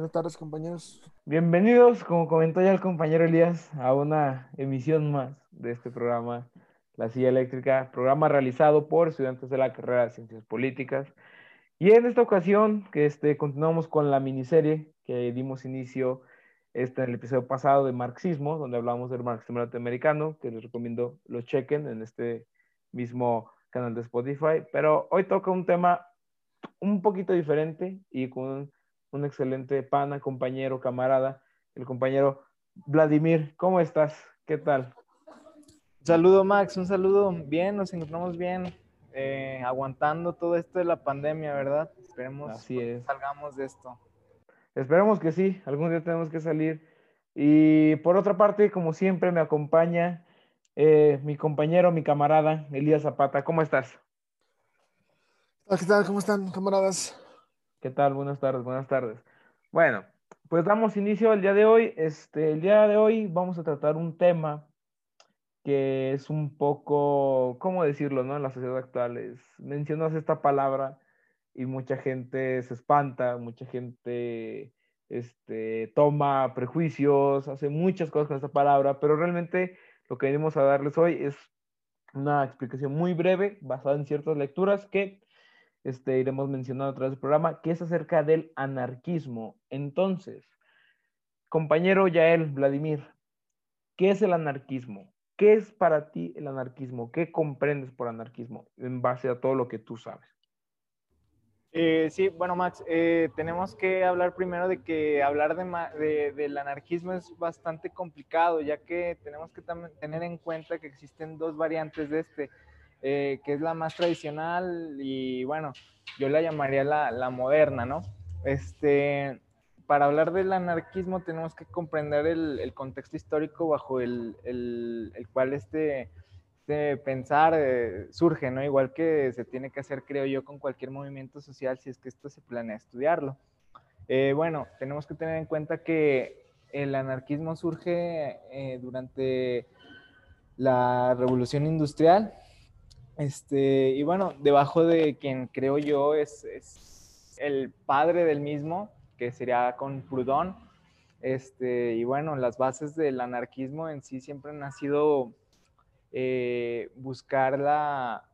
Buenas tardes, compañeros. Bienvenidos, como comentó ya el compañero Elías, a una emisión más de este programa, La Silla Eléctrica, programa realizado por estudiantes de la carrera de Ciencias Políticas. Y en esta ocasión, que este, continuamos con la miniserie que dimos inicio este, en el episodio pasado de marxismo, donde hablamos del marxismo latinoamericano, que les recomiendo lo chequen en este mismo canal de Spotify. Pero hoy toca un tema un poquito diferente y con un, excelente pana, compañero, camarada, el compañero Vladimir. ¿Cómo estás? ¿Qué tal? Un saludo, Max, un saludo. Bien, nos encontramos bien, eh, aguantando todo esto de la pandemia, ¿verdad? Esperemos que salgamos de esto. Esperemos que sí, algún día tenemos que salir. Y por otra parte, como siempre, me acompaña eh, mi compañero, mi camarada, Elías Zapata. ¿Cómo estás? ¿Qué tal? ¿Cómo están, camaradas? ¿Qué tal? Buenas tardes, buenas tardes. Bueno, pues damos inicio al día de hoy. Este, el día de hoy vamos a tratar un tema que es un poco, ¿cómo decirlo, no? En la sociedad actual es, mencionas esta palabra y mucha gente se espanta, mucha gente este, toma prejuicios, hace muchas cosas con esta palabra, pero realmente lo que venimos a darles hoy es una explicación muy breve, basada en ciertas lecturas que este, iremos mencionando a través del programa, que es acerca del anarquismo. Entonces, compañero Yael, Vladimir, ¿qué es el anarquismo? ¿Qué es para ti el anarquismo? ¿Qué comprendes por anarquismo en base a todo lo que tú sabes? Eh, sí, bueno, Max, eh, tenemos que hablar primero de que hablar de, del anarquismo es bastante complicado, ya que tenemos que tener en cuenta que existen dos variantes de este. Eh, que es la más tradicional y bueno, yo la llamaría la, moderna, ¿no? Este, para hablar del anarquismo tenemos que comprender el, contexto histórico bajo el, el, el cual este, este pensar eh, surge, ¿no? Igual que se tiene que hacer, creo yo, con cualquier movimiento social si es que esto se planea estudiarlo. Eh, bueno, tenemos que tener en cuenta que el anarquismo surge durante la revolución industrial, este, y bueno, debajo de quien creo yo es, el padre del mismo, que sería con Proudhon. Este, y bueno, las bases del anarquismo en sí siempre han sido eh, buscar la,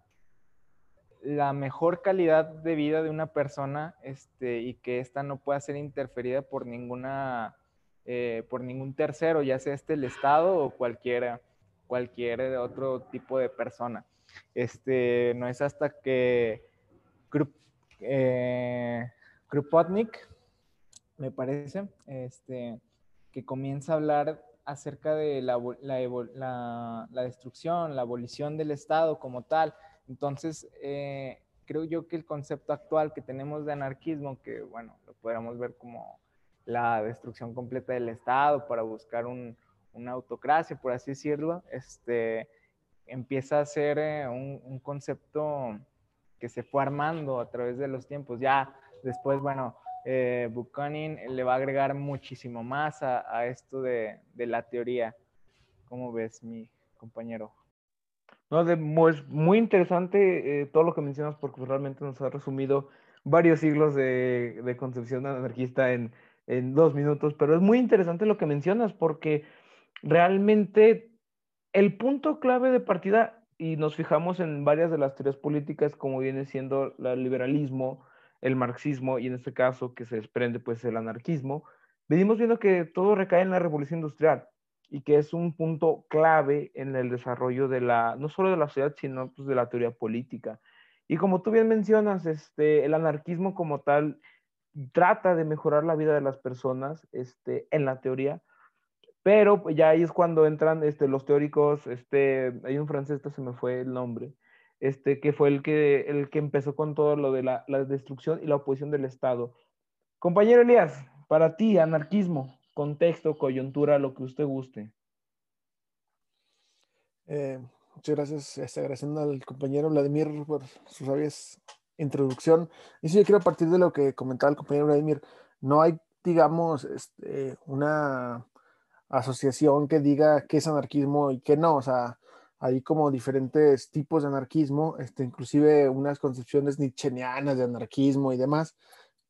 mejor calidad de vida de una persona este, y que ésta no pueda ser interferida por ninguna eh, por ningún tercero, ya sea este el Estado o cualquiera, cualquier otro tipo de persona. Este, no es hasta que eh, Krupotnik, me parece, este, que comienza a hablar acerca de la, la, destrucción, la abolición del Estado como tal. Entonces, eh, creo yo que el concepto actual que tenemos de anarquismo, que bueno, lo podríamos ver como la destrucción completa del Estado para buscar un, una autocracia, por así decirlo, este, empieza a ser eh, un, concepto que se fue armando a través de los tiempos. Ya después, bueno, eh, Buchanan le va a agregar muchísimo más a, esto de, la teoría. ¿Cómo ves, mi compañero? No, de, pues, muy interesante eh, todo lo que mencionas porque realmente nos ha resumido varios siglos de, concepción anarquista en dos minutos, pero es muy interesante lo que mencionas porque realmente el punto clave de partida, y nos fijamos en varias de las teorías políticas, como viene siendo el liberalismo, el marxismo, y en este caso que se desprende pues el anarquismo, venimos viendo que todo recae en la revolución industrial y que es un punto clave en el desarrollo de la, no solo de la sociedad, sino pues, de la teoría política. Y como tú bien mencionas, este, el anarquismo como tal trata de mejorar la vida de las personas este, en la teoría, pero pues, ya ahí es cuando entran este, los teóricos, este, hay un francés, este se me fue el nombre, este, que fue el que, el que empezó con todo lo de la, la destrucción y la oposición del Estado. Compañero Elías, para ti, anarquismo, contexto, coyuntura, lo que usted guste. Eh, muchas gracias, este, agradeciendo al compañero Vladimir por su sabia introducción. Y sí, yo quiero partir de lo que comentaba el compañero Vladimir. No hay, digamos, una asociación que diga qué es anarquismo y qué no. O sea, hay como diferentes tipos de anarquismo, este, inclusive unas concepciones nietzscheanas de anarquismo y demás.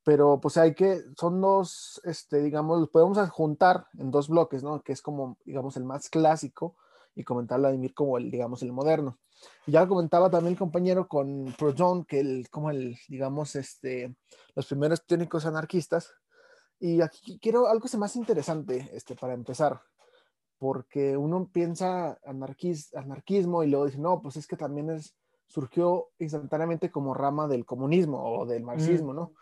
pero pues hay que, son dos, este, digamos, podemos juntar en dos bloques, ¿no? Que es como, digamos, el más clásico y comentar Vladimir como el, digamos, el moderno. Ya lo comentaba también el compañero con Proton, que el, como el, digamos, este, los primeros técnicos anarquistas. Y aquí quiero algo que más interesante, este, para empezar, porque uno piensa anarquismo y luego dice, no, pues es que también es, surgió instantáneamente como rama del comunismo o del marxismo, ¿no?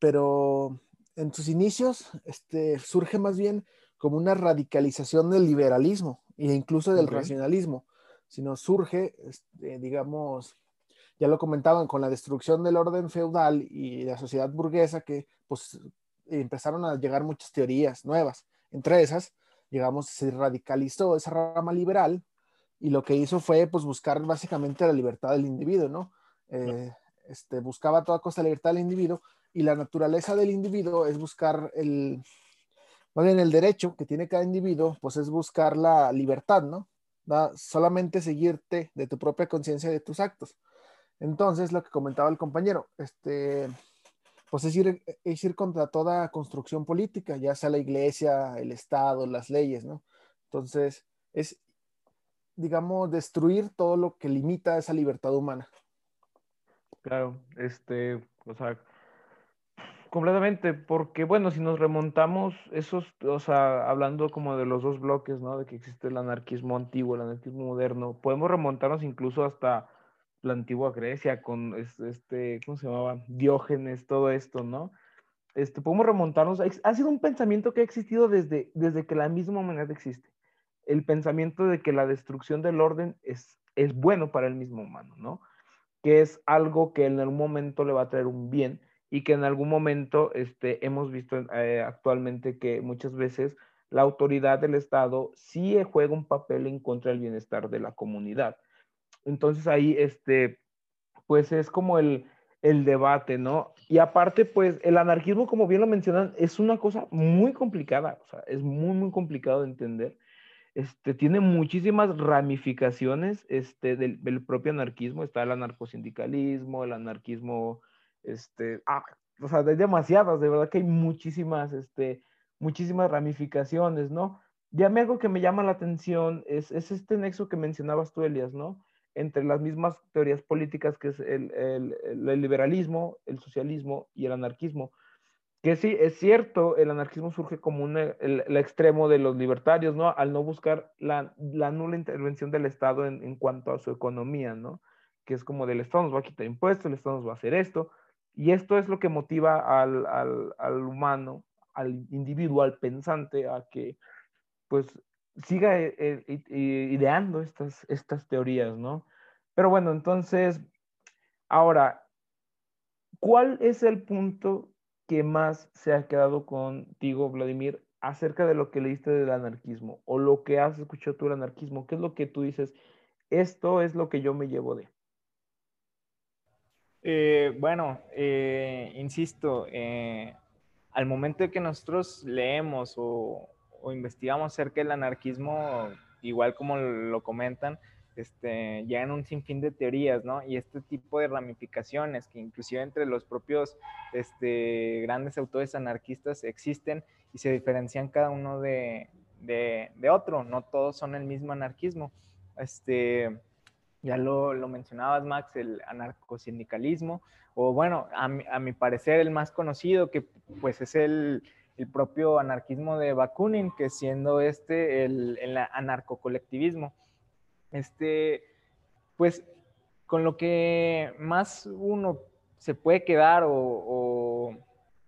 pero en sus inicios este, surge más bien como una radicalización del liberalismo e incluso del racionalismo, sino surge, este, digamos, ya lo comentaban, con la destrucción del orden feudal y la sociedad burguesa, que pues empezaron a llegar muchas teorías nuevas. Entre esas, digamos, se radicalizó esa rama liberal y lo que hizo fue pues buscar básicamente la libertad del individuo, ¿no? Eh, este, buscaba a toda costa la libertad del individuo y la naturaleza del individuo es buscar el, más bien el derecho que tiene cada individuo, pues es buscar la libertad, ¿no? Solamente seguirte de tu propia conciencia de tus actos. Entonces, lo que comentaba el compañero, este, pues es ir, es ir contra toda construcción política, ya sea la iglesia, el Estado, las leyes, ¿no? Entonces, es, digamos, destruir todo lo que limita esa libertad humana. Claro, este, o sea, Completamente, porque bueno, si nos remontamos, esos, o sea, hablando como de los dos bloques, ¿no? De que existe el anarquismo antiguo, el anarquismo moderno, podemos remontarnos incluso hasta la antigua Grecia con este, ¿cómo se llamaba? Diógenes, todo esto, ¿no? Este, podemos remontarnos, ha sido un pensamiento que ha existido desde, desde que la misma humanidad existe. El pensamiento de que la destrucción del orden es, es bueno para el mismo humano, ¿no? Que es algo que en algún momento le va a traer un bien y que en algún momento este, hemos visto eh, actualmente que muchas veces la autoridad del Estado sí juega un papel en contra del bienestar de la comunidad. Entonces ahí, este, pues es como el, el debate, ¿no? Y aparte, pues el anarquismo, como bien lo mencionan, es una cosa muy complicada, o sea, es muy, muy complicado de entender. Este, tiene muchísimas ramificaciones este, del, propio anarquismo. Está el anarcosindicalismo, el anarquismo este, ah, o sea, hay demasiadas, de verdad que hay muchísimas, este, muchísimas ramificaciones, ¿no? Ya me algo que me llama la atención es, es este nexo que mencionabas tú, Elias, ¿no? Entre las mismas teorías políticas que es el, el, liberalismo, el socialismo y el anarquismo. Que sí, es cierto, el anarquismo surge como un, el, el, extremo de los libertarios, ¿no? Al no buscar la, la nula intervención del Estado en, en, cuanto a su economía, ¿no? Que es como del Estado nos va a quitar impuestos, el Estado nos va a hacer esto, y esto es lo que motiva al, al, al humano, al individuo, al pensante, a que pues siga eh, eh, ideando estas, estas teorías, ¿no? Pero bueno, entonces, ahora, ¿cuál es el punto que más se ha quedado contigo, Vladimir, acerca de lo que leíste del anarquismo o lo que has escuchado tú del anarquismo? ¿Qué es lo que tú dices? Esto es lo que yo me llevo de. Eh, bueno, insisto, al momento de que nosotros leemos o, investigamos acerca del anarquismo, igual como lo comentan, este, llegan un sinfín de teorías, ¿no? Y este tipo de ramificaciones que inclusive entre los propios este, grandes autores anarquistas existen y se diferencian cada uno de, de, de otro, no todos son el mismo anarquismo. Este, ya lo, lo, mencionabas, Max, el anarcosindicalismo, o bueno, a mi, a mi, parecer el más conocido, que pues es el, el propio anarquismo de Bakunin, que siendo este el, el anarcocolectivismo. Este, pues con lo que más uno se puede quedar o,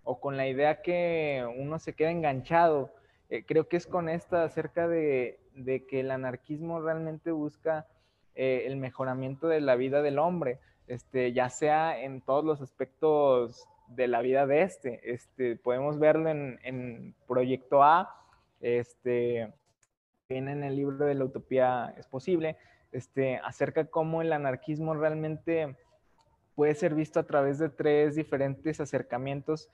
o, con la idea que uno se queda enganchado, eh, creo que es con esta acerca de, de que el anarquismo realmente busca eh, el mejoramiento de la vida del hombre, este, ya sea en todos los aspectos de la vida de este. este podemos verlo en, en Proyecto A, este, viene en el libro de la utopía es posible, este, acerca cómo el anarquismo realmente puede ser visto a través de tres diferentes acercamientos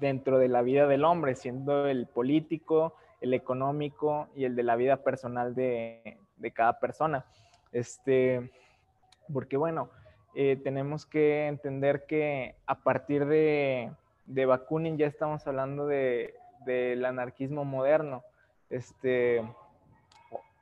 dentro de la vida del hombre, siendo el político, el económico y el de la vida personal de, de cada persona. Este, porque bueno, eh, tenemos que entender que a partir de, de Bakunin ya estamos hablando de, del anarquismo moderno, este,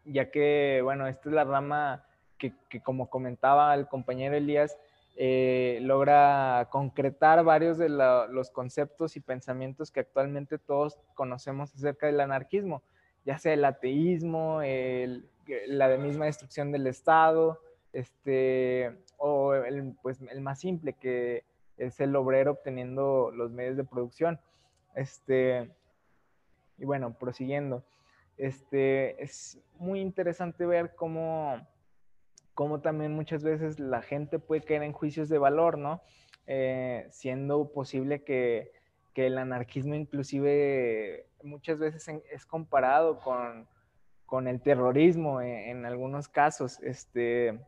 ya que, bueno, esta es la rama que, que como comentaba el compañero Elías, eh, logra concretar varios de los conceptos y pensamientos que actualmente todos conocemos acerca del anarquismo, ya sea el ateísmo, la misma destrucción del Estado, este, o el, pues, el más simple, que es el obrero obteniendo los medios de producción. Este, y bueno, prosiguiendo, este, es muy interesante ver cómo cómo también muchas veces la gente puede caer en juicios de valor, ¿no? Eh, siendo posible que, que, el anarquismo inclusive muchas veces es comparado con, con el terrorismo en, algunos casos, este,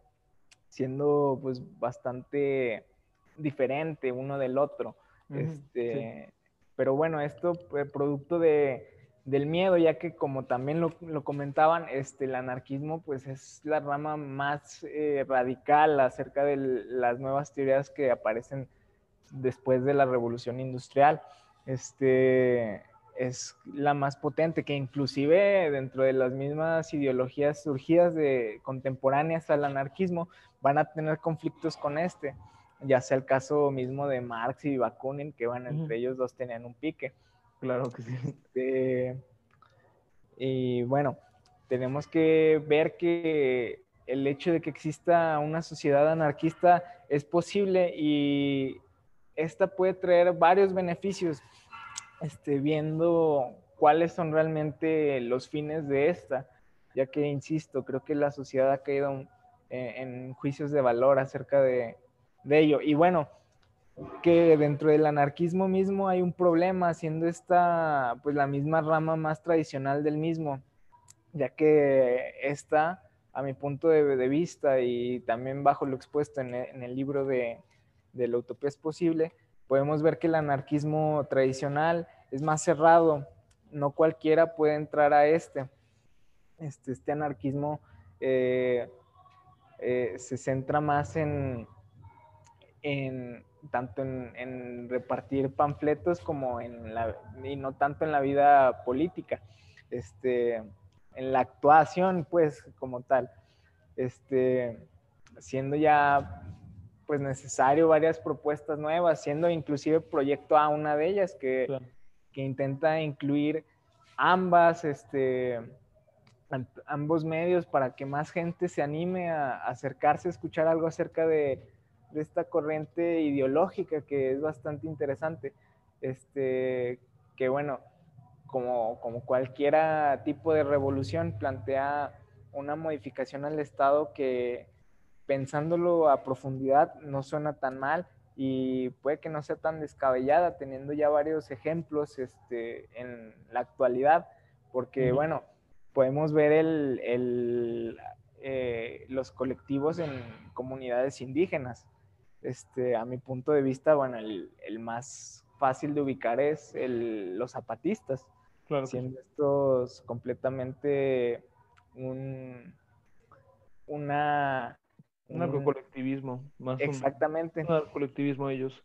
siendo pues bastante diferente uno del otro. este, Pero bueno, esto eh, producto de, del miedo, ya que como también lo, comentaban, este, el anarquismo pues es la rama más eh, radical acerca de las nuevas teorías que aparecen después de la revolución industrial. Este, es la más potente, que inclusive dentro de las mismas ideologías surgidas de contemporáneas al anarquismo van a tener conflictos con este, ya sea el caso mismo de Marx y Bakunin, que van entre ellos dos tenían un pique. Claro que sí. Este, y bueno, tenemos que ver que el hecho de que exista una sociedad anarquista es posible y esta puede traer varios beneficios, este, viendo cuáles son realmente los fines de esta, ya que, insisto, creo que la sociedad ha caído en, juicios de valor acerca de, ello. Y bueno, que dentro del anarquismo mismo hay un problema, siendo esta pues la misma rama más tradicional del mismo, ya que esta, a mi punto de, vista y también bajo lo expuesto en el, libro de, de, La Utopía es Posible, podemos ver que el anarquismo tradicional es más cerrado, no cualquiera puede entrar a este. Este, este anarquismo eh, eh, se centra más en, en tanto en, repartir panfletos como en la, y no tanto en la vida política, este, en la actuación, pues, como tal, este, siendo ya, pues, necesario varias propuestas nuevas, siendo inclusive proyecto A una de ellas que, que intenta incluir ambas, este, ambos medios para que más gente se anime a acercarse a escuchar algo acerca de de esta corriente ideológica que es bastante interesante. Este, que bueno, como, como cualquier tipo de revolución, plantea una modificación al Estado que pensándolo a profundidad no suena tan mal y puede que no sea tan descabellada, teniendo ya varios ejemplos este, en la actualidad, porque bueno, podemos ver el, el, eh, los colectivos en comunidades indígenas, este, a mi punto de vista, bueno, el, más fácil de ubicar es los zapatistas, claro siendo estos completamente un, una... Un colectivismo, más Exactamente. Un, colectivismo ellos.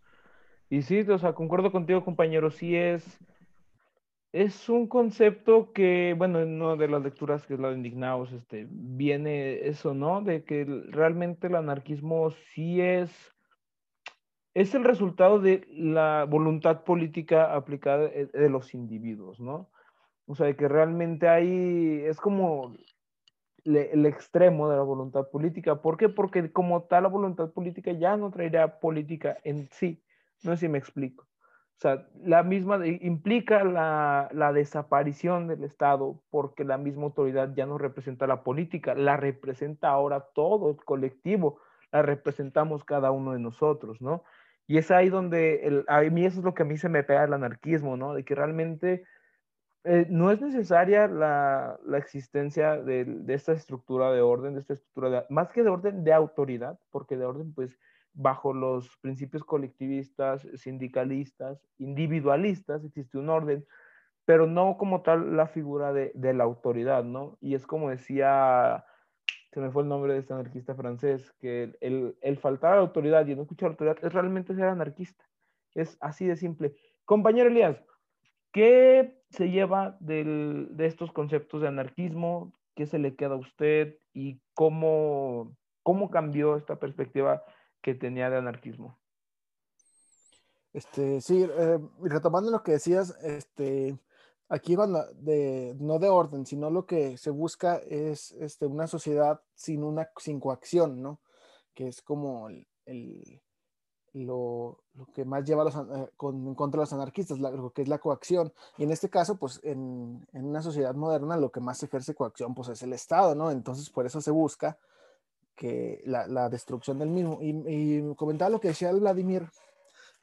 Y sí, o sea, concuerdo contigo, compañero, sí es... Es un concepto que, bueno, en una de las lecturas que es la de Indignados, este, viene eso, ¿no? De que realmente el anarquismo sí es es el resultado de la voluntad política aplicada de los individuos, ¿no? O sea, que realmente hay, es como el extremo de la voluntad política. ¿Por qué? Porque como tal la voluntad política ya no traería política en sí. No sé si me explico. O sea, la misma implica la, la, desaparición del Estado porque la misma autoridad ya no representa la política, la representa ahora todo el colectivo, la representamos cada uno de nosotros, ¿no? Y es ahí donde el, a mí eso es lo que a mí se me pega el anarquismo, ¿no? De que realmente eh, no es necesaria la, la existencia de, de, esta estructura de orden, de esta estructura de, más que de orden de autoridad, porque de orden, pues, bajo los principios colectivistas, sindicalistas, individualistas, existe un orden, pero no como tal la figura de, la autoridad, ¿no? Y es como decía se me fue el nombre de este anarquista francés, que el, faltar a la autoridad y no escuchar a la autoridad es realmente ser anarquista. Es así de simple. compañero Elías, ¿qué se lleva de estos conceptos de anarquismo? ¿Qué se le queda a usted? ¿Y cómo, cómo cambió esta perspectiva que tenía de anarquismo? Este, sí, eh, retomando lo que decías, este, aquí de, no de orden, sino lo que se busca es este, una sociedad sin, una, sin coacción, ¿no? Que es como el, lo, que más lleva los, eh, con, en contra de los anarquistas, lo que es la coacción. Y en este caso, pues en, en, una sociedad moderna lo que más ejerce coacción pues es el Estado, ¿no? Entonces por eso se busca que la, la destrucción del mismo. Y, y, comentaba lo que decía Vladimir,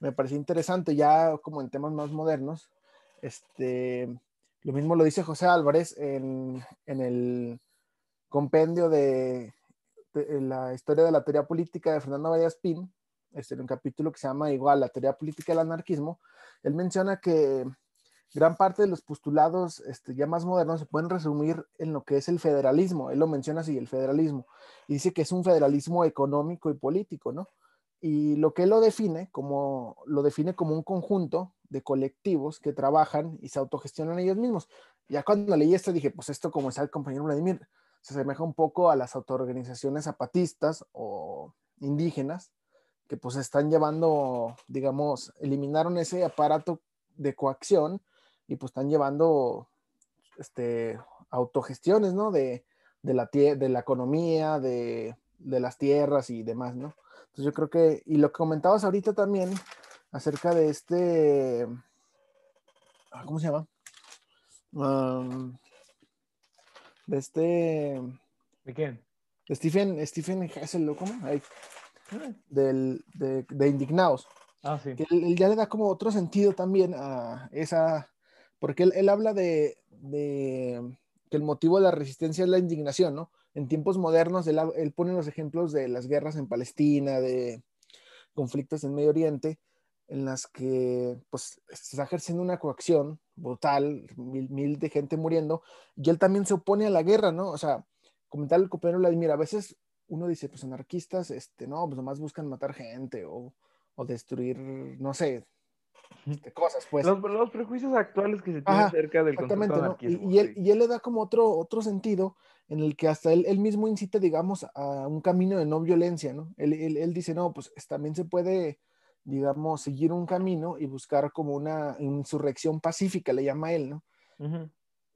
me pareció interesante ya como en temas más modernos, este, lo mismo lo dice José Álvarez en, el compendio de, la historia de la teoría política de Fernando Valle Pin, este, en un capítulo que se llama igual la teoría política del anarquismo, él menciona que gran parte de los postulados este, ya más modernos se pueden resumir en lo que es el federalismo. Él lo menciona así, el federalismo. Y dice que es un federalismo económico y político, ¿no? Y lo que él lo define como, lo define como un conjunto de colectivos que trabajan y se autogestionan ellos mismos. Ya cuando leí esto dije, pues esto como está el compañero Vladimir, se asemeja un poco a las autoorganizaciones zapatistas o indígenas que pues están llevando, digamos, eliminaron ese aparato de coacción y pues están llevando este, autogestiones, ¿no? De, de, la, de la economía, de, de las tierras y demás, ¿no? Entonces yo creo que, y lo que comentabas ahorita también acerca de este, ah, ¿cómo se llama? de este... ¿De quién? De Stephen, Stephen Hessel, ¿cómo? del, de, de, Indignados. Ah, sí. Que él, ya le da como otro sentido también a esa, porque él, él habla de, que el motivo de la resistencia es la indignación, ¿no? en tiempos modernos, él, pone los ejemplos de las guerras en Palestina, de conflictos en Medio Oriente, en las que pues se está ejerciendo una coacción brutal, mil, de gente muriendo, y él también se opone a la guerra, ¿no? O sea, comentar el compañero Vladimir, a veces uno dice, pues anarquistas, este, no, pues nomás buscan matar gente o, o destruir, no sé, cosas, pues. Los, prejuicios actuales que se tienen acerca del concepto ¿no? y, él, y, él, le da como otro, otro sentido en el que hasta él, él mismo incita, digamos, a un camino de no violencia, ¿no? Él, él, él, dice, no, pues también se puede, digamos, seguir un camino y buscar como una insurrección pacífica, le llama él, ¿no?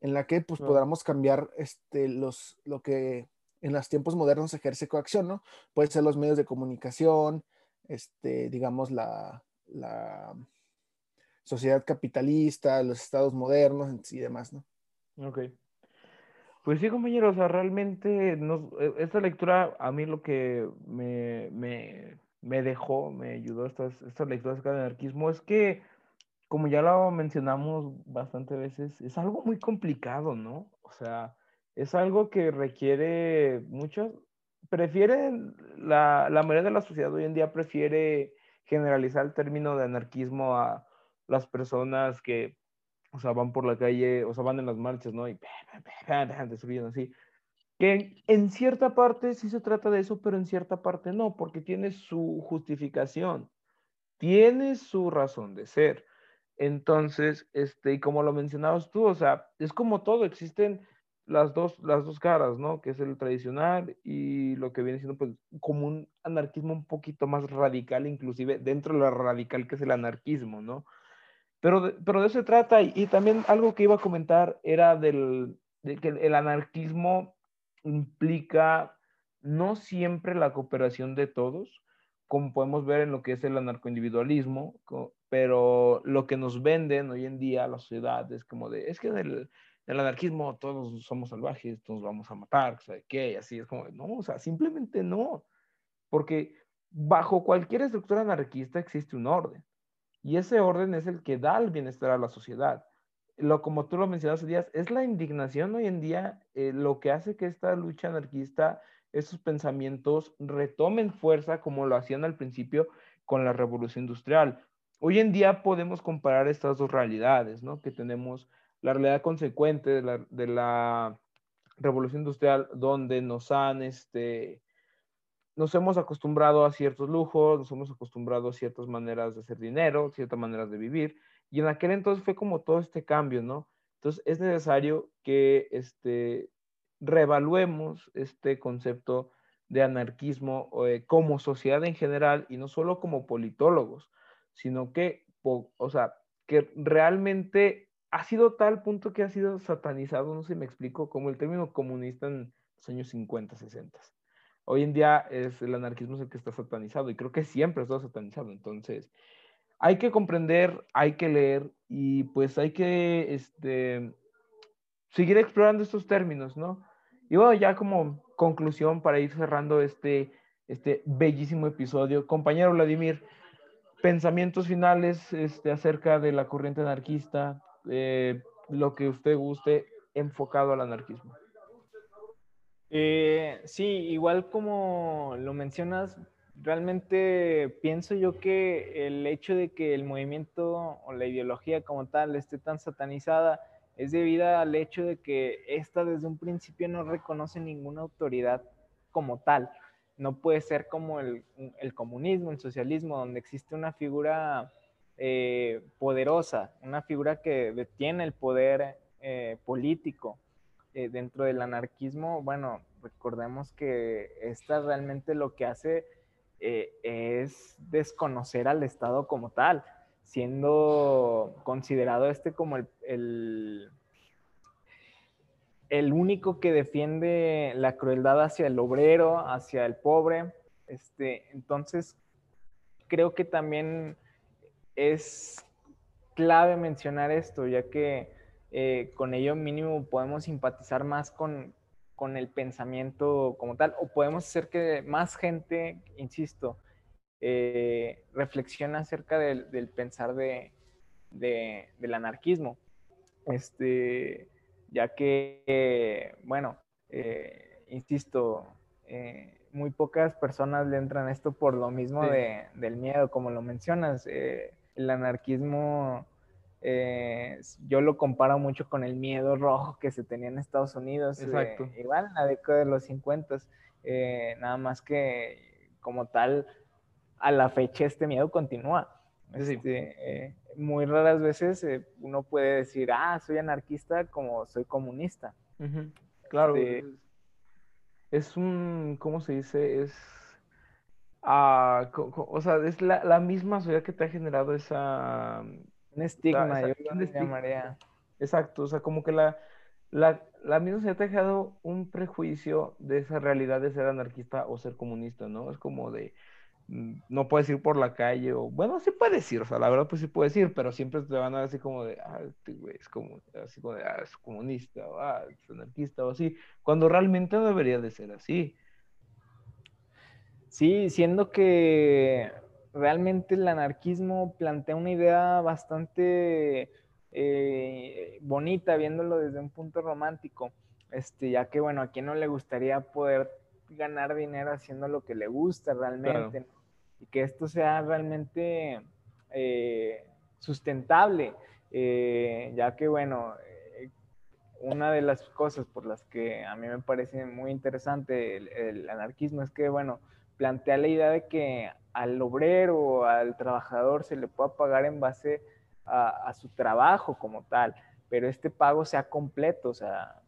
En la que, pues, podamos cambiar este, los, lo que en los tiempos modernos ejerce coacción, ¿no? Puede ser los medios de comunicación, este, digamos, la, la sociedad capitalista, los estados modernos y demás, ¿no? Ok. Pues sí, compañeros, o sea, realmente e, esta lectura a mí lo que me, me, dejó, me ayudó estas, estas lecturas de anarquismo es que, como ya lo mencionamos bastante veces, es algo muy complicado, ¿no? O sea, es algo que requiere mucho, prefiere, la, la mayoría de la sociedad hoy en día prefiere generalizar el término de anarquismo a las personas que, o sea, van por la calle, o sea, van en las marchas, ¿no? Y destruyen así. Que en cierta parte sí se trata de eso, pero en cierta parte no, porque tiene su justificación, tiene su razón de ser. Entonces, este, y como lo mencionabas tú, o sea, es como todo, existen las dos, las dos caras, ¿no? Que es el tradicional y lo que viene siendo pues como un anarquismo un poquito más radical, inclusive dentro de lo radical que es el anarquismo, ¿no? Pero pero de eso se trata y, también algo que iba a comentar era del, de que el anarquismo implica no siempre la cooperación de todos, como podemos ver en lo que es el anarcoindividualismo, pero lo que nos venden hoy en día la sociedad es como de, es que en el, anarquismo todos somos salvajes, todos vamos a matar, ¿sabe qué? Y así es como, no, o sea, simplemente no, porque bajo cualquier estructura anarquista existe un orden. Y ese orden es el que da el bienestar a la sociedad. Lo, como tú lo mencionaste, Díaz, es la indignación hoy en día eh, lo que hace que esta lucha anarquista, esos pensamientos retomen fuerza como lo hacían al principio con la revolución industrial. Hoy en día podemos comparar estas dos realidades, ¿no? Que tenemos la realidad consecuente de la, de la revolución industrial, donde nos han este, nos hemos acostumbrado a ciertos lujos, nos hemos acostumbrado a ciertas maneras de hacer dinero, ciertas maneras de vivir, Y en aquel entonces fue como todo este cambio, ¿no? Entonces es necesario que este, reevaluemos este concepto de anarquismo eh, como sociedad en general y no solo como politólogos, sino que, o sea, que realmente ha sido tal punto que ha sido satanizado, no sé si me explico, como el término comunista en los años 50, 60. Hoy en día es el anarquismo el que está satanizado y creo que siempre ha satanizado. Entonces, hay que comprender, hay que leer y pues hay que este, seguir explorando estos términos, ¿no? Y bueno, ya como conclusión para ir cerrando este, este bellísimo episodio, compañero Vladimir, pensamientos finales este, acerca de la corriente anarquista, eh, lo que usted guste enfocado al anarquismo. Eh, sí, igual como lo mencionas, realmente pienso yo que el hecho de que el movimiento o la ideología como tal esté tan satanizada es debido al hecho de que esta desde un principio no reconoce ninguna autoridad como tal. No puede ser como el, el comunismo, el socialismo, donde existe una figura eh, poderosa, una figura que detiene el poder eh, político. Eh, dentro del anarquismo, bueno, recordemos que esta realmente lo que hace es desconocer al Estado como tal, siendo considerado este como el, el, único que defiende la crueldad hacia el obrero, hacia el pobre. Este, entonces, creo que también es clave mencionar esto, ya que eh, con ello mínimo podemos simpatizar más con, el pensamiento como tal, o podemos hacer que más gente, insisto, eh, reflexione acerca del, pensar de, del anarquismo. Este, ya que, bueno, eh, insisto, muy pocas personas le entran esto por lo mismo del miedo, como lo mencionas el anarquismo, eh, yo lo comparo mucho con el miedo rojo que se tenía en Estados Unidos. Exacto. igual en la década de los 50, eh, nada más que como tal, a la fecha este miedo continúa. Este, eh, muy raras veces uno puede decir, ah, soy anarquista como soy comunista. Claro. Este es un, ¿cómo se dice? Es Ah, o sea, es la, misma sociedad que te ha generado esa... Un estigma, yo lo llamaría. Exacto, o sea, como que la, la, la misma te ha dejado un prejuicio de esa realidad de ser anarquista o ser comunista, ¿no? Es como de, mm, no puedes ir por la calle o, bueno, sí puedes ir, o sea, la verdad pues sí puedes ir, pero siempre te van a decir como de, ah, este güey es como, así como de, ah, es comunista o, ah, es anarquista o así, cuando realmente no debería de ser así. Sí, siendo que realmente el anarquismo plantea una idea bastante eh, bonita, viéndolo desde un punto romántico, este, ya que, bueno, a quien no le gustaría poder ganar dinero haciendo lo que le gusta realmente, y que esto sea realmente eh, sustentable, eh, ya que, bueno, una de las cosas por las que a mí me parece muy interesante el anarquismo es que, bueno, plantea la idea de que al obrero o al trabajador se le pueda pagar en base a, su trabajo como tal, pero este pago sea completo, o sea,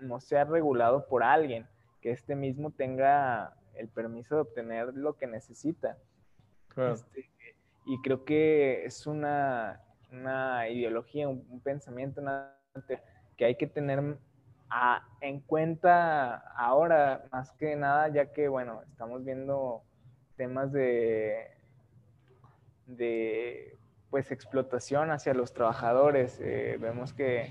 no sea regulado por alguien, que este mismo tenga el permiso de obtener lo que necesita. Este, y creo que es una, ideología, un, pensamiento que hay que tener en cuenta ahora, más que nada, ya que, bueno, estamos viendo temas de, de pues, explotación hacia los trabajadores. Eh, vemos que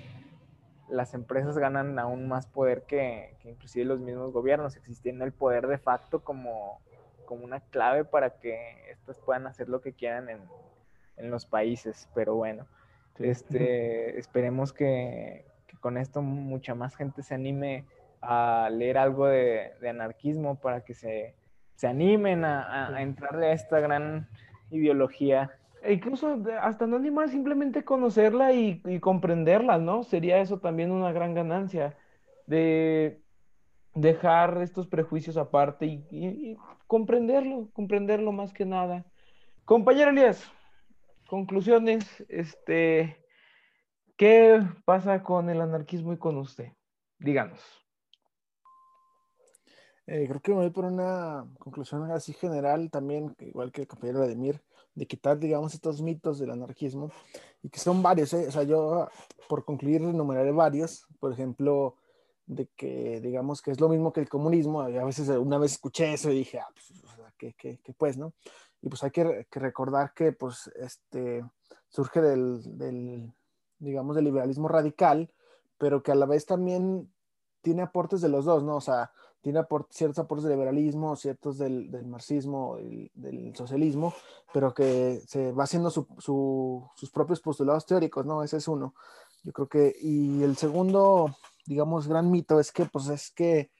las empresas ganan aún más poder que, que, inclusive los mismos gobiernos, existiendo el poder de facto como, como una clave para que estas puedan hacer lo que quieran en, en los países. Pero bueno, este, esperemos que, con esto mucha más gente se anime a leer algo de, anarquismo para que se, animen a, a, entrarle a esta gran ideología. E incluso hasta no animar, simplemente conocerla y, comprenderla, ¿no? Sería eso también una gran ganancia de dejar estos prejuicios aparte y, y comprenderlo, comprenderlo más que nada. Compañero Elías, conclusiones, este, ¿qué pasa con el anarquismo y con usted? Díganos. Eh, creo que me voy por una conclusión así general también, igual que el compañero Vladimir, de quitar, digamos, estos mitos del anarquismo, y que son varios, ¿eh? o sea, yo por concluir enumeraré varios, por ejemplo, de que, digamos, que es lo mismo que el comunismo, a veces una vez escuché eso y dije, ah, pues, ¿qué, qué, qué, pues, no? Y pues hay que, que, recordar que, pues, este, surge del, del, digamos, del liberalismo radical, pero que a la vez también tiene aportes de los dos, ¿no? O sea, tiene ciertos aportes del liberalismo, ciertos del, del marxismo, del socialismo, pero que se va haciendo su, sus propios postulados teóricos, ¿no? Ese es uno. Yo creo que, y el segundo, digamos, gran mito es que, pues, es que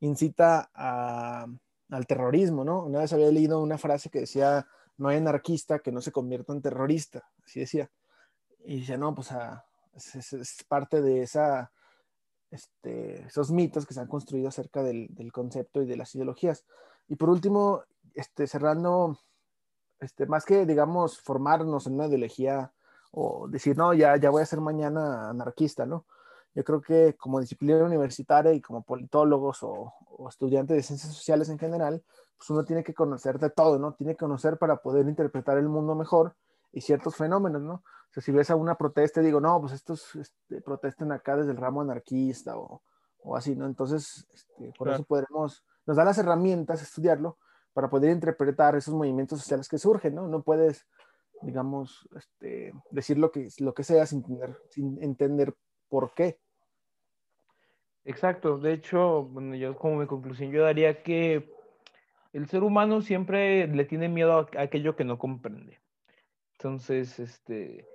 incita a, al terrorismo, ¿no? Una vez había leído una frase que decía, no hay anarquista que no se convierta en terrorista, así decía. Y decía, no, pues, a, es parte de esa este, esos mitos que se han construido acerca del, concepto y de las ideologías. Y por último, este, cerrando, este, más que, digamos, formarnos en una ideología o decir, no, ya, ya voy a ser mañana anarquista, ¿no? Yo creo que como disciplina universitaria y como politólogos o, o estudiantes de ciencias sociales en general, pues uno tiene que conocer de todo, ¿no? Tiene que conocer para poder interpretar el mundo mejor y ciertos fenómenos, ¿no? O sea, si ves a una protesta y digo, no, pues estos este, protestan acá desde el ramo anarquista o, o así, ¿no? Entonces, este, por eso podremos, nos da las herramientas estudiarlo para poder interpretar esos movimientos sociales que surgen, ¿no? No puedes, digamos, este, decir lo que, lo que sea sin entender, sin entender por qué. Exacto, de hecho, bueno, yo como mi conclusión, yo daría que el ser humano siempre le tiene miedo a aquello que no comprende. Entonces, este,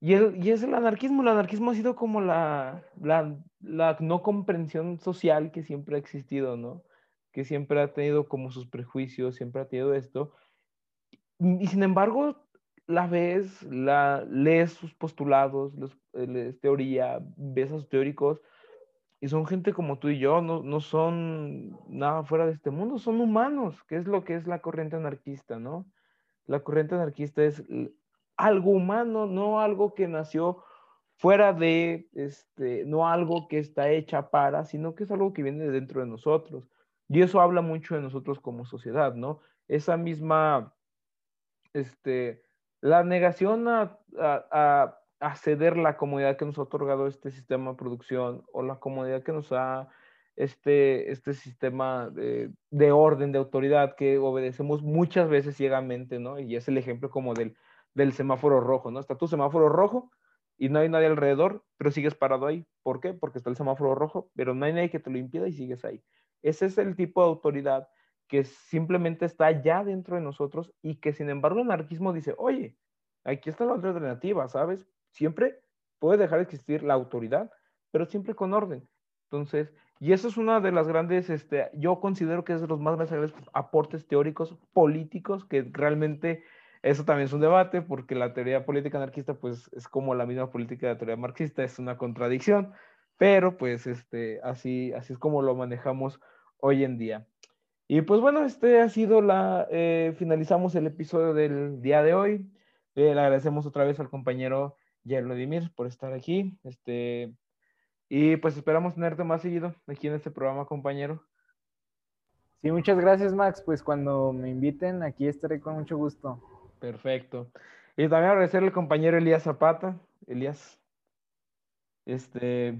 y, y es el anarquismo, el anarquismo ha sido como la, la, la, no comprensión social que siempre ha existido, ¿no? Que siempre ha tenido como sus prejuicios, siempre ha tenido esto. Y, sin embargo, la ves, la, lees sus postulados, los, lees teoría, ves a sus teóricos, y son gente como tú y yo, no, no son nada fuera de este mundo, son humanos, que es lo que es la corriente anarquista, ¿no? La corriente anarquista es algo humano, no algo que nació fuera de, este, no algo que está hecha para, sino que es algo que viene de dentro de nosotros. Y eso habla mucho de nosotros como sociedad, ¿no? Esa misma, este, la negación a, a, ceder la comodidad que nos ha otorgado este sistema de producción o la comodidad que nos ha este, este sistema de, de, orden, de autoridad que obedecemos muchas veces ciegamente, ¿no? Y es el ejemplo como del, del semáforo rojo, ¿no? Está tu semáforo rojo y no hay nadie alrededor, pero sigues parado ahí. ¿Por qué? Porque está el semáforo rojo, pero no hay nadie que te lo impida y sigues ahí. Ese es el tipo de autoridad que simplemente está ya dentro de nosotros y que sin embargo el anarquismo dice, oye, aquí está la otra alternativa, ¿sabes? Siempre puede dejar de existir la autoridad, pero siempre con orden. Entonces, y eso es una de las grandes, este, yo considero que es de los más grandes aportes teóricos políticos que realmente, eso también es un debate, porque la teoría política anarquista, pues, es como la misma política de la teoría marxista, es una contradicción, pero pues, este, así, así es como lo manejamos hoy en día. Y pues bueno, este ha sido la, eh, finalizamos el episodio del día de hoy. Eh, le agradecemos otra vez al compañero Vladimir por estar aquí. Este, y pues esperamos tenerte más seguido aquí en este programa, compañero. Sí, muchas gracias, Max. Pues cuando me inviten, aquí estaré con mucho gusto. Perfecto. Y también agradecerle al compañero Elías Zapata. Elías. Este.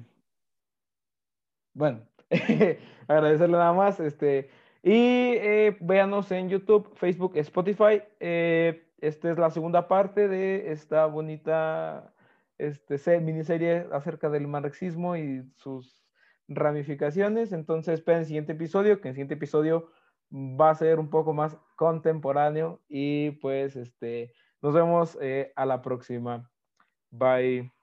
Bueno, agradecerle nada más. Este. Y eh, véanos en YouTube, Facebook, Spotify. Eh, esta es la segunda parte de esta bonita este, miniserie acerca del marxismo y sus ramificaciones. Entonces, esperen el siguiente episodio, que el siguiente episodio va a ser un poco más contemporáneo y pues este, nos vemos eh, a la próxima. Bye.